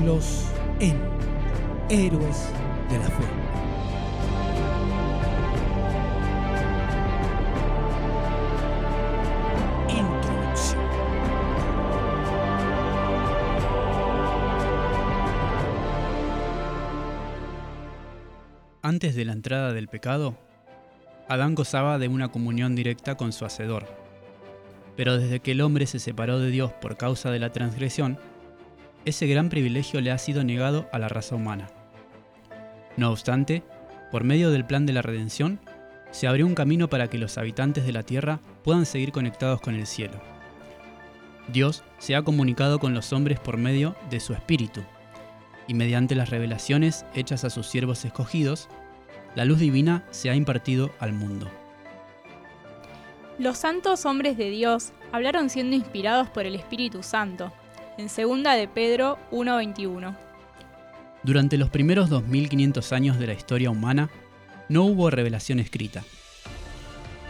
siglos en Héroes de la Fe. Introducción. Antes de la entrada del pecado, Adán gozaba de una comunión directa con su Hacedor. Pero desde que el hombre se separó de Dios por causa de la transgresión, ese gran privilegio le ha sido negado a la raza humana. No obstante, por medio del plan de la redención, se abrió un camino para que los habitantes de la tierra puedan seguir conectados con el cielo. Dios se ha comunicado con los hombres por medio de su Espíritu, y mediante las revelaciones hechas a sus siervos escogidos, la luz divina se ha impartido al mundo. Los santos hombres de Dios hablaron siendo inspirados por el Espíritu Santo, en 2 de Pedro 1.21. Durante los primeros 2500 años de la historia humana, no hubo revelación escrita.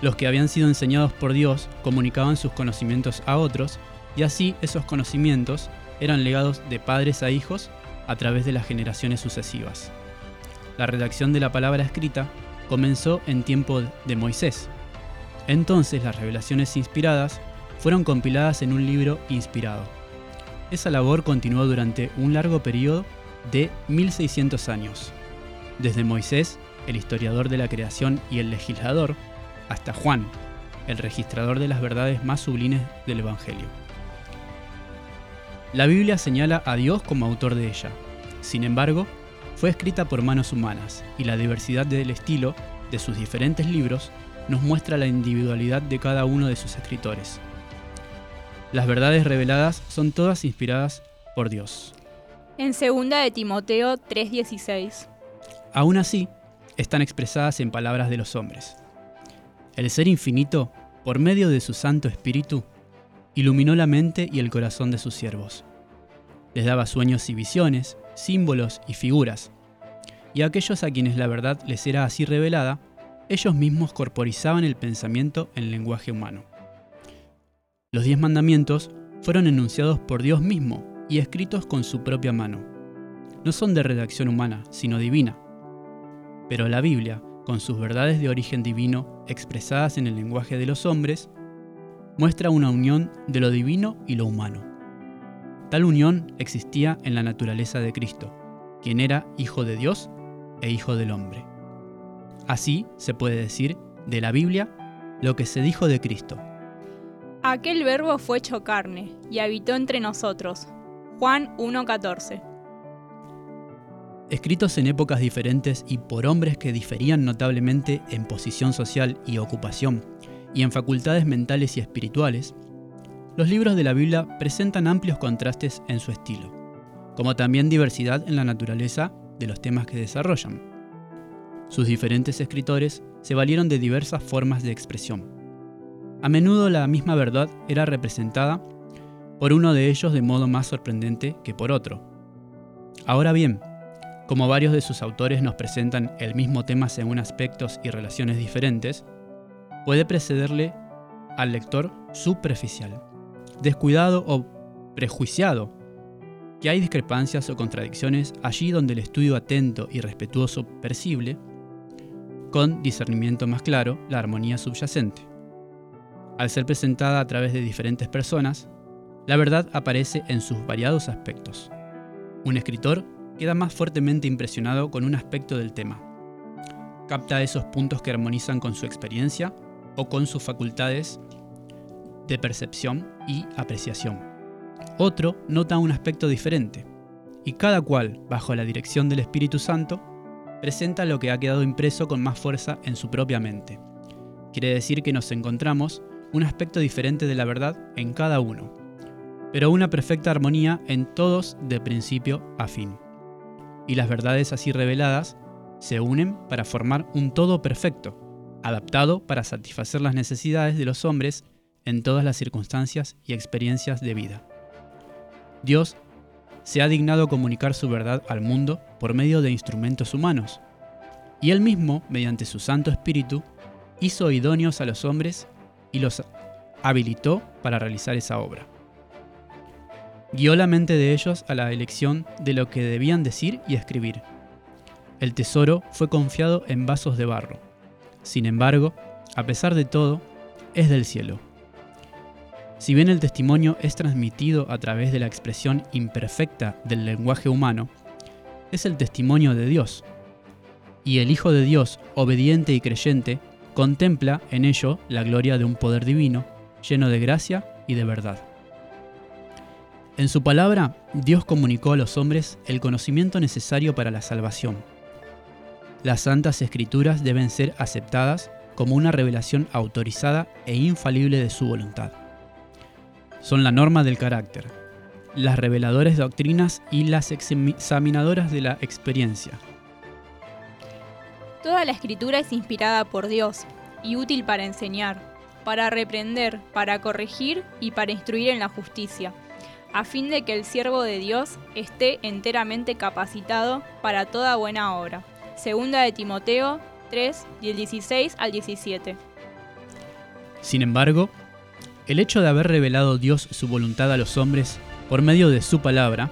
Los que habían sido enseñados por Dios comunicaban sus conocimientos a otros y así esos conocimientos eran legados de padres a hijos a través de las generaciones sucesivas. La redacción de la palabra escrita comenzó en tiempo de Moisés. Entonces las revelaciones inspiradas fueron compiladas en un libro inspirado. Esa labor continuó durante un largo periodo de 1600 años, desde Moisés, el historiador de la creación y el legislador, hasta Juan, el registrador de las verdades más sublimes del Evangelio. La Biblia señala a Dios como autor de ella. Sin embargo, fue escrita por manos humanas y la diversidad del estilo de sus diferentes libros nos muestra la individualidad de cada uno de sus escritores. Las verdades reveladas son todas inspiradas por Dios. En 2 de Timoteo 3:16. Aún así, están expresadas en palabras de los hombres. El ser infinito, por medio de su Santo Espíritu, iluminó la mente y el corazón de sus siervos. Les daba sueños y visiones, símbolos y figuras. Y a aquellos a quienes la verdad les era así revelada, ellos mismos corporizaban el pensamiento en lenguaje humano. Los diez mandamientos fueron enunciados por Dios mismo y escritos con su propia mano. No son de redacción humana, sino divina. Pero la Biblia, con sus verdades de origen divino expresadas en el lenguaje de los hombres, muestra una unión de lo divino y lo humano. Tal unión existía en la naturaleza de Cristo, quien era Hijo de Dios e Hijo del hombre. Así se puede decir de la Biblia lo que se dijo de Cristo. Aquel verbo fue hecho carne y habitó entre nosotros. Juan 1.14. Escritos en épocas diferentes y por hombres que diferían notablemente en posición social y ocupación, y en facultades mentales y espirituales, los libros de la Biblia presentan amplios contrastes en su estilo, como también diversidad en la naturaleza de los temas que desarrollan. Sus diferentes escritores se valieron de diversas formas de expresión. A menudo la misma verdad era representada por uno de ellos de modo más sorprendente que por otro. Ahora bien, como varios de sus autores nos presentan el mismo tema según aspectos y relaciones diferentes, puede precederle al lector superficial descuidado o prejuiciado, que hay discrepancias o contradicciones allí donde el estudio atento y respetuoso percibe, con discernimiento más claro, la armonía subyacente. Al ser presentada a través de diferentes personas, la verdad aparece en sus variados aspectos. Un escritor queda más fuertemente impresionado con un aspecto del tema. Capta esos puntos que armonizan con su experiencia o con sus facultades de percepción y apreciación. Otro nota un aspecto diferente, y cada cual, bajo la dirección del Espíritu Santo, presenta lo que ha quedado impreso con más fuerza en su propia mente. Quiere decir que nos encontramos un aspecto diferente de la verdad en cada uno, pero una perfecta armonía en todos de principio a fin. Y las verdades así reveladas se unen para formar un todo perfecto, adaptado para satisfacer las necesidades de los hombres en todas las circunstancias y experiencias de vida. Dios se ha dignado comunicar su verdad al mundo por medio de instrumentos humanos, y Él mismo, mediante su Santo Espíritu, hizo idóneos a los hombres y los habilitó para realizar esa obra. guió la mente de ellos a la elección de lo que debían decir y escribir. El tesoro fue confiado en vasos de barro. Sin embargo, a pesar de todo, es del cielo. Si bien el testimonio es transmitido a través de la expresión imperfecta del lenguaje humano, es el testimonio de Dios. Y el Hijo de Dios, obediente y creyente, contempla en ello la gloria de un poder divino, lleno de gracia y de verdad. En su palabra, Dios comunicó a los hombres el conocimiento necesario para la salvación. Las santas escrituras deben ser aceptadas como una revelación autorizada e infalible de su voluntad. Son la norma del carácter, las reveladoras doctrinas y las examinadoras de la experiencia. Toda la escritura es inspirada por Dios y útil para enseñar, para reprender, para corregir y para instruir en la justicia, a fin de que el siervo de Dios esté enteramente capacitado para toda buena obra. Segunda de Timoteo 3, del 16 al 17. Sin embargo, el hecho de haber revelado Dios su voluntad a los hombres por medio de su palabra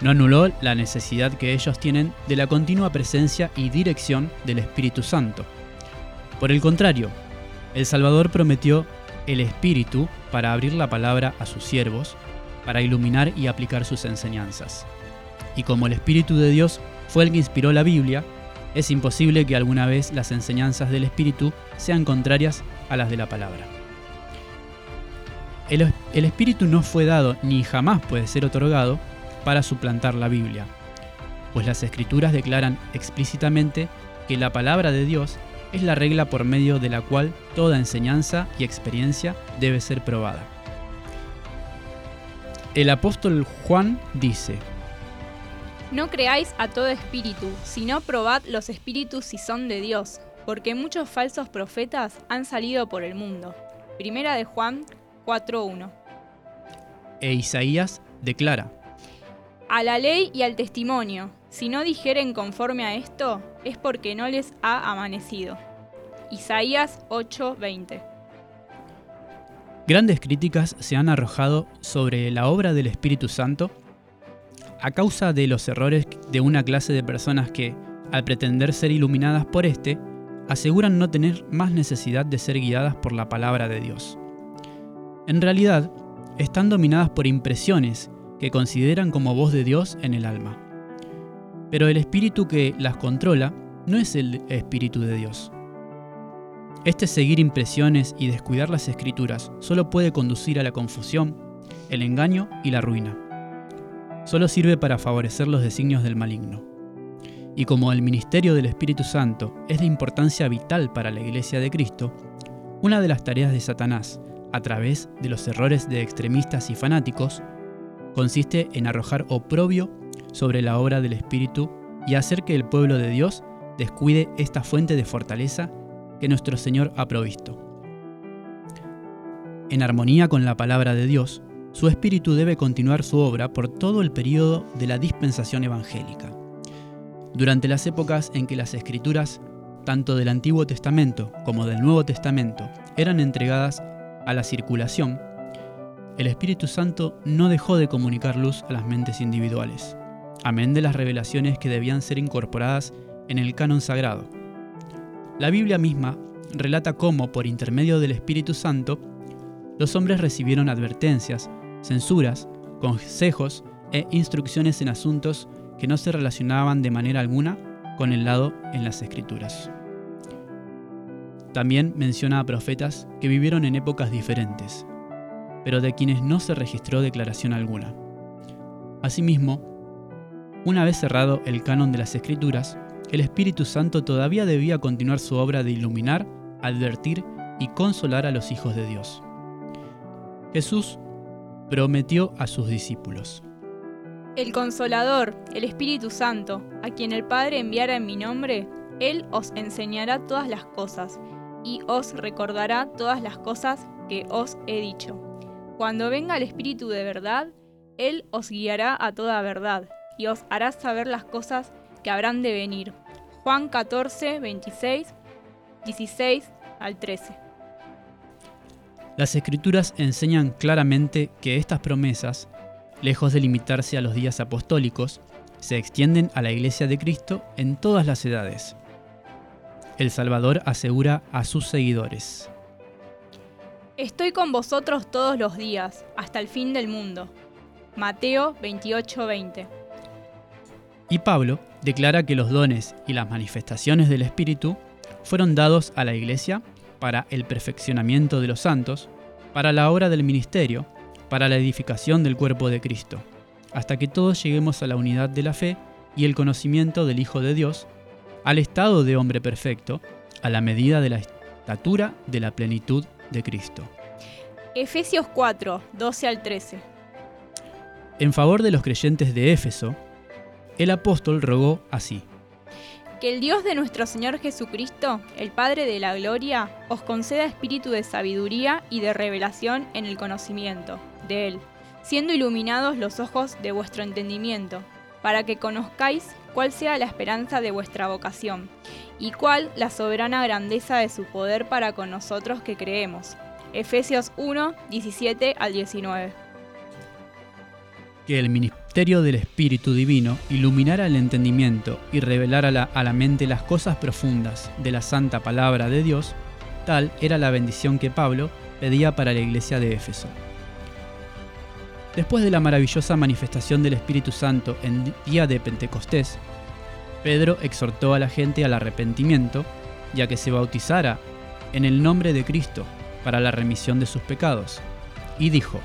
no anuló la necesidad que ellos tienen de la continua presencia y dirección del Espíritu Santo. Por el contrario, el Salvador prometió el Espíritu para abrir la palabra a sus siervos, para iluminar y aplicar sus enseñanzas. Y como el Espíritu de Dios fue el que inspiró la Biblia, es imposible que alguna vez las enseñanzas del Espíritu sean contrarias a las de la palabra. El, Espíritu no fue dado ni jamás puede ser otorgado para suplantar la Biblia, pues las Escrituras declaran explícitamente que la palabra de Dios es la regla por medio de la cual toda enseñanza y experiencia debe ser probada. El apóstol Juan dice, no creáis a todo espíritu, sino probad los espíritus si son de Dios, porque muchos falsos profetas han salido por el mundo. Primera de Juan 4.1. E Isaías declara, A la ley y al testimonio, si no dijeren conforme a esto, es porque no les ha amanecido. Isaías 8:20. Grandes críticas se han arrojado sobre la obra del Espíritu Santo a causa de los errores de una clase de personas que, al pretender ser iluminadas por éste, aseguran no tener más necesidad de ser guiadas por la palabra de Dios. En realidad, están dominadas por impresiones que consideran como voz de Dios en el alma. Pero el espíritu que las controla no es el espíritu de Dios. Este seguir impresiones y descuidar las escrituras solo puede conducir a la confusión, el engaño y la ruina solo sirve para favorecer los designios del maligno. Y como el ministerio del Espíritu Santo es de importancia vital para la Iglesia de Cristo, una de las tareas de Satanás, a través de los errores de extremistas y fanáticos, consiste en arrojar oprobio sobre la obra del Espíritu y hacer que el pueblo de Dios descuide esta fuente de fortaleza que nuestro Señor ha provisto. En armonía con la palabra de Dios, su espíritu debe continuar su obra por todo el periodo de la dispensación evangélica. Durante las épocas en que las escrituras, tanto del Antiguo Testamento como del Nuevo Testamento, eran entregadas a la circulación, el Espíritu Santo no dejó de comunicar luz a las mentes individuales, amén de las revelaciones que debían ser incorporadas en el canon sagrado. La Biblia misma relata cómo, por intermedio del Espíritu Santo, los hombres recibieron advertencias censuras, consejos e instrucciones en asuntos que no se relacionaban de manera alguna con el lado en las escrituras. También menciona a profetas que vivieron en épocas diferentes, pero de quienes no se registró declaración alguna. Asimismo, una vez cerrado el canon de las escrituras, el Espíritu Santo todavía debía continuar su obra de iluminar, advertir y consolar a los hijos de Dios. Jesús prometió a sus discípulos. El Consolador, el Espíritu Santo, a quien el Padre enviara en mi nombre, Él os enseñará todas las cosas y os recordará todas las cosas que os he dicho. Cuando venga el Espíritu de verdad, Él os guiará a toda verdad y os hará saber las cosas que habrán de venir. Juan 14, 26, 16 al 13. Las escrituras enseñan claramente que estas promesas lejos de limitarse a los días apostólicos, se extienden a la Iglesia de Cristo en todas las edades. El Salvador asegura a sus seguidores. Estoy con vosotros todos los días, hasta el fin del mundo. Mateo 28:20. Y Pablo declara que los dones y las manifestaciones del Espíritu fueron dados a la Iglesia para el perfeccionamiento de los santos, para la obra del ministerio, para la edificación del cuerpo de Cristo, hasta que todos lleguemos a la unidad de la fe y el conocimiento del Hijo de Dios, al estado de hombre perfecto, a la medida de la estatura de la plenitud de Cristo. Efesios 4, 12 al 13. En favor de los creyentes de Éfeso, el apóstol rogó así. Que el Dios de nuestro Señor Jesucristo, el Padre de la Gloria, os conceda espíritu de sabiduría y de revelación en el conocimiento de Él, siendo iluminados los ojos de vuestro entendimiento, para que conozcáis cuál sea la esperanza de vuestra vocación, y cuál la soberana grandeza de su poder para con nosotros que creemos. Efesios 1, 17 al 19. Que el ministerio del Espíritu Divino iluminara el entendimiento y revelara la- a la mente las cosas profundas de la santa palabra de Dios, tal era la bendición que Pablo pedía para la iglesia de Éfeso. Después de la maravillosa manifestación del Espíritu Santo en día de Pentecostés, Pedro exhortó a la gente al arrepentimiento y a que se bautizara en el nombre de Cristo para la remisión de sus pecados, y dijo,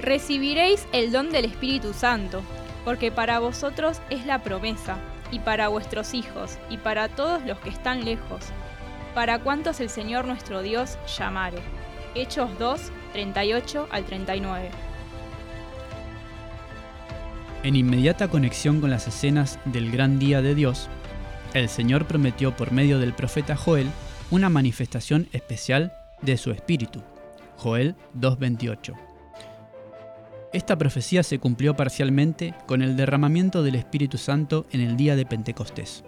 Recibiréis el don del Espíritu Santo, porque para vosotros es la promesa, y para vuestros hijos, y para todos los que están lejos, para cuantos el Señor nuestro Dios llamare. Hechos 2, 38 al 39. En inmediata conexión con las escenas del gran día de Dios, el Señor prometió por medio del profeta Joel una manifestación especial de su espíritu. Joel 2.28. Esta profecía se cumplió parcialmente con el derramamiento del Espíritu Santo en el día de Pentecostés,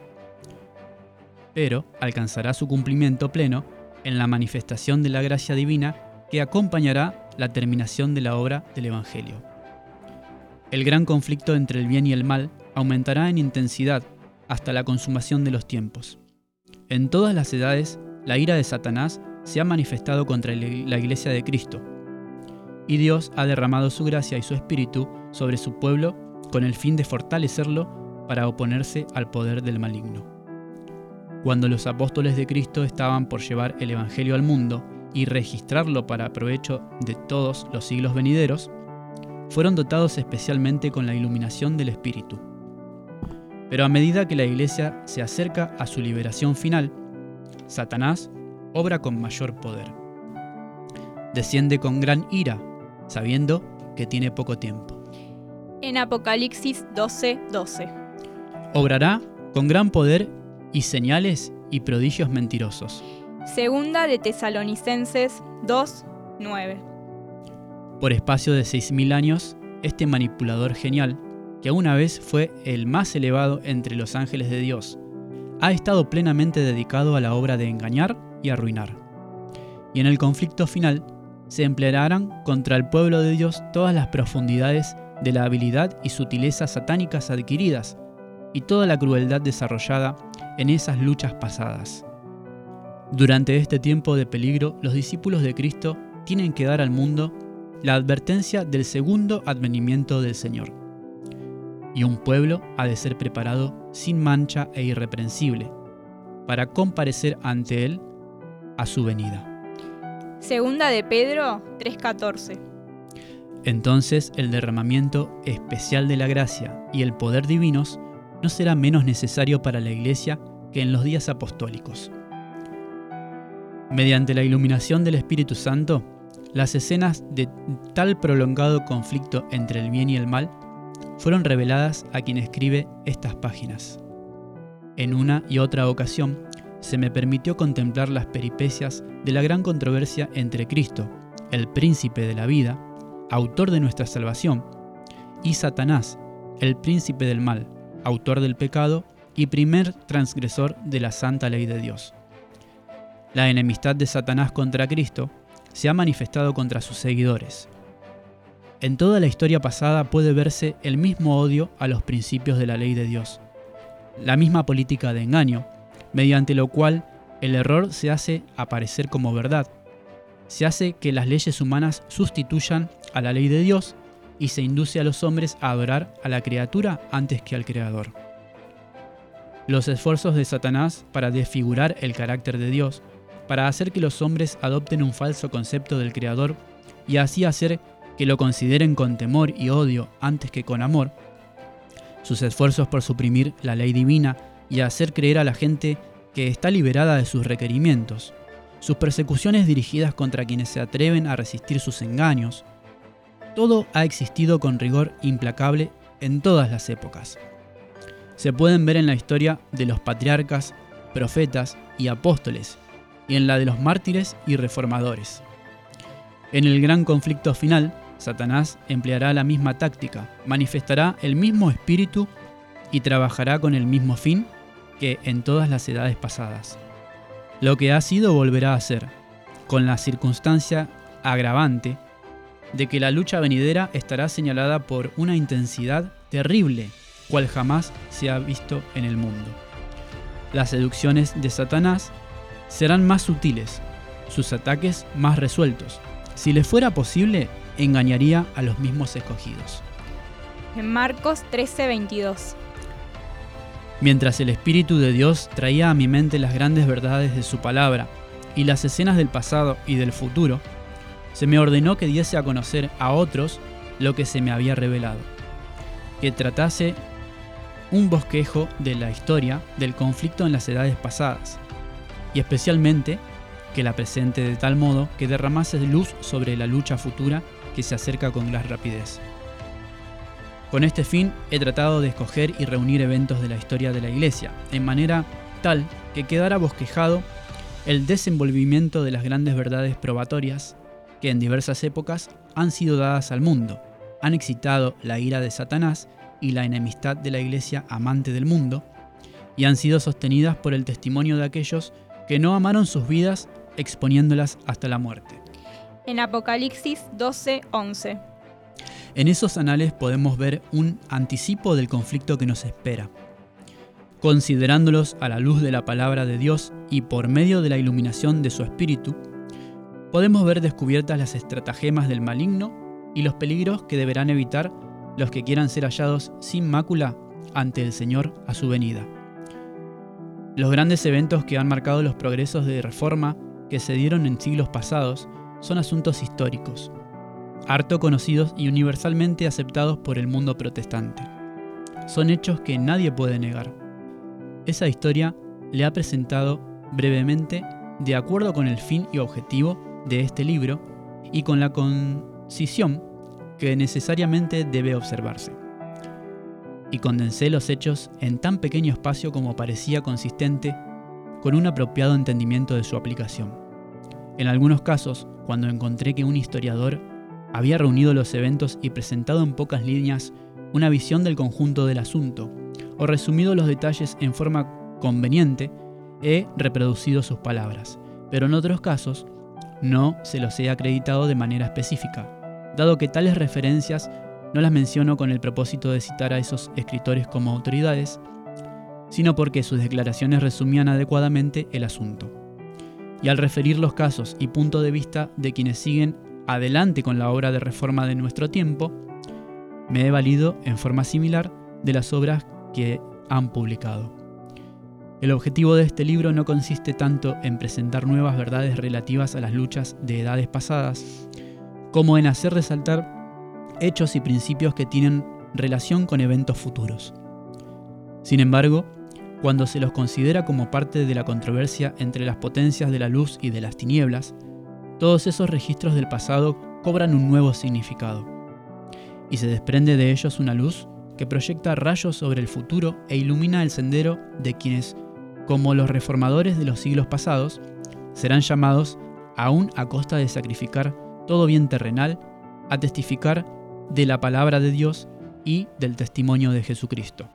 pero alcanzará su cumplimiento pleno en la manifestación de la gracia divina que acompañará la terminación de la obra del Evangelio. El gran conflicto entre el bien y el mal aumentará en intensidad hasta la consumación de los tiempos. En todas las edades, la ira de Satanás se ha manifestado contra la iglesia de Cristo, y Dios ha derramado su gracia y su espíritu sobre su pueblo con el fin de fortalecerlo para oponerse al poder del maligno. Cuando los apóstoles de Cristo estaban por llevar el Evangelio al mundo y registrarlo para provecho de todos los siglos venideros, fueron dotados especialmente con la iluminación del Espíritu. Pero a medida que la Iglesia se acerca a su liberación final, Satanás obra con mayor poder. Desciende con gran ira, sabiendo que tiene poco tiempo. En Apocalipsis 12, 12. Obrará con gran poder y señales y prodigios mentirosos. Segunda de Tesalonicenses 2, 9. Por espacio de 6.000 años, este manipulador genial, que una vez fue el más elevado entre los ángeles de Dios, ha estado plenamente dedicado a la obra de engañar y arruinar. Y en el conflicto final, se emplearán contra el pueblo de Dios todas las profundidades de la habilidad y sutileza satánicas adquiridas y toda la crueldad desarrollada en esas luchas pasadas. Durante este tiempo de peligro, los discípulos de Cristo tienen que dar al mundo la advertencia del segundo advenimiento del Señor. Y un pueblo ha de ser preparado sin mancha e irreprensible, para comparecer ante Él a su venida. Segunda de Pedro 3:14. Entonces el derramamiento especial de la gracia y el poder divinos no será menos necesario para la Iglesia que en los días apostólicos. Mediante la iluminación del Espíritu Santo, las escenas de tal prolongado conflicto entre el bien y el mal fueron reveladas a quien escribe estas páginas. En una y otra ocasión, se me permitió contemplar las peripecias de la gran controversia entre Cristo, el príncipe de la vida, autor de nuestra salvación, y Satanás, el príncipe del mal, autor del pecado y primer transgresor de la santa ley de Dios. La enemistad de Satanás contra Cristo se ha manifestado contra sus seguidores. En toda la historia pasada puede verse el mismo odio a los principios de la ley de Dios, la misma política de engaño, mediante lo cual el error se hace aparecer como verdad. Se hace que las leyes humanas sustituyan a la ley de Dios y se induce a los hombres a adorar a la criatura antes que al Creador. Los esfuerzos de Satanás para desfigurar el carácter de Dios, para hacer que los hombres adopten un falso concepto del Creador y así hacer que lo consideren con temor y odio antes que con amor, sus esfuerzos por suprimir la ley divina y hacer creer a la gente que está liberada de sus requerimientos, sus persecuciones dirigidas contra quienes se atreven a resistir sus engaños, todo ha existido con rigor implacable en todas las épocas. Se pueden ver en la historia de los patriarcas, profetas y apóstoles, y en la de los mártires y reformadores. En el gran conflicto final, Satanás empleará la misma táctica, manifestará el mismo espíritu y trabajará con el mismo fin que en todas las edades pasadas. Lo que ha sido volverá a ser, con la circunstancia agravante de que la lucha venidera estará señalada por una intensidad terrible, cual jamás se ha visto en el mundo. Las seducciones de Satanás serán más sutiles, sus ataques más resueltos. Si le fuera posible, engañaría a los mismos escogidos. En Marcos 13:22. Mientras el Espíritu de Dios traía a mi mente las grandes verdades de su palabra y las escenas del pasado y del futuro, se me ordenó que diese a conocer a otros lo que se me había revelado, que tratase un bosquejo de la historia del conflicto en las edades pasadas, y especialmente que la presente de tal modo que derramase luz sobre la lucha futura que se acerca con gran rapidez. Con este fin he tratado de escoger y reunir eventos de la historia de la Iglesia, en manera tal que quedara bosquejado el desenvolvimiento de las grandes verdades probatorias que en diversas épocas han sido dadas al mundo, han excitado la ira de Satanás y la enemistad de la Iglesia amante del mundo, y han sido sostenidas por el testimonio de aquellos que no amaron sus vidas exponiéndolas hasta la muerte. En Apocalipsis 12:11. En esos anales podemos ver un anticipo del conflicto que nos espera. Considerándolos a la luz de la palabra de Dios y por medio de la iluminación de su espíritu, podemos ver descubiertas las estratagemas del maligno y los peligros que deberán evitar los que quieran ser hallados sin mácula ante el Señor a su venida. Los grandes eventos que han marcado los progresos de reforma que se dieron en siglos pasados son asuntos históricos, harto conocidos y universalmente aceptados por el mundo protestante. Son hechos que nadie puede negar. Esa historia le ha presentado brevemente de acuerdo con el fin y objetivo de este libro y con la concisión que necesariamente debe observarse. Y condensé los hechos en tan pequeño espacio como parecía consistente con un apropiado entendimiento de su aplicación. En algunos casos, cuando encontré que un historiador había reunido los eventos y presentado en pocas líneas una visión del conjunto del asunto, o resumido los detalles en forma conveniente, he reproducido sus palabras, pero en otros casos no se los he acreditado de manera específica, dado que tales referencias no las menciono con el propósito de citar a esos escritores como autoridades, sino porque sus declaraciones resumían adecuadamente el asunto y al referir los casos y punto de vista de quienes siguen adelante con la obra de reforma de nuestro tiempo, me he valido en forma similar de las obras que han publicado. El objetivo de este libro no consiste tanto en presentar nuevas verdades relativas a las luchas de edades pasadas, como en hacer resaltar hechos y principios que tienen relación con eventos futuros. Sin embargo, cuando se los considera como parte de la controversia entre las potencias de la luz y de las tinieblas, todos esos registros del pasado cobran un nuevo significado, y se desprende de ellos una luz que proyecta rayos sobre el futuro e ilumina el sendero de quienes, como los reformadores de los siglos pasados, serán llamados, aún a costa de sacrificar todo bien terrenal, a testificar de la palabra de Dios y del testimonio de Jesucristo.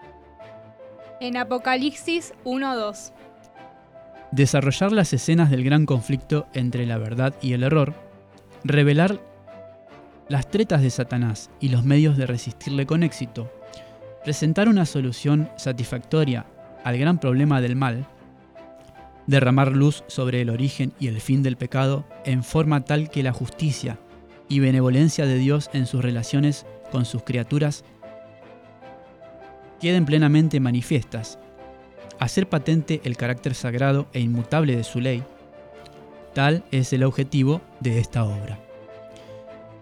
En Apocalipsis 1.2. Desarrollar las escenas del gran conflicto entre la verdad y el error, revelar las tretas de Satanás y los medios de resistirle con éxito, presentar una solución satisfactoria al gran problema del mal, derramar luz sobre el origen y el fin del pecado en forma tal que la justicia y benevolencia de Dios en sus relaciones con sus criaturas queden plenamente manifiestas, hacer patente el carácter sagrado e inmutable de su ley, tal es el objetivo de esta obra.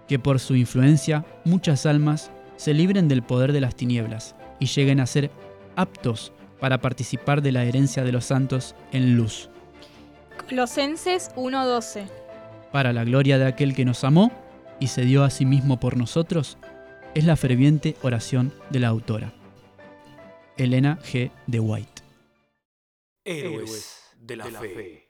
Que por su influencia muchas almas se libren del poder de las tinieblas y lleguen a ser aptos para participar de la herencia de los santos en luz. Colosenses 1:12 Para la gloria de aquel que nos amó y se dio a sí mismo por nosotros, es la ferviente oración de la autora. Elena G. de White. Héroes de la Fe.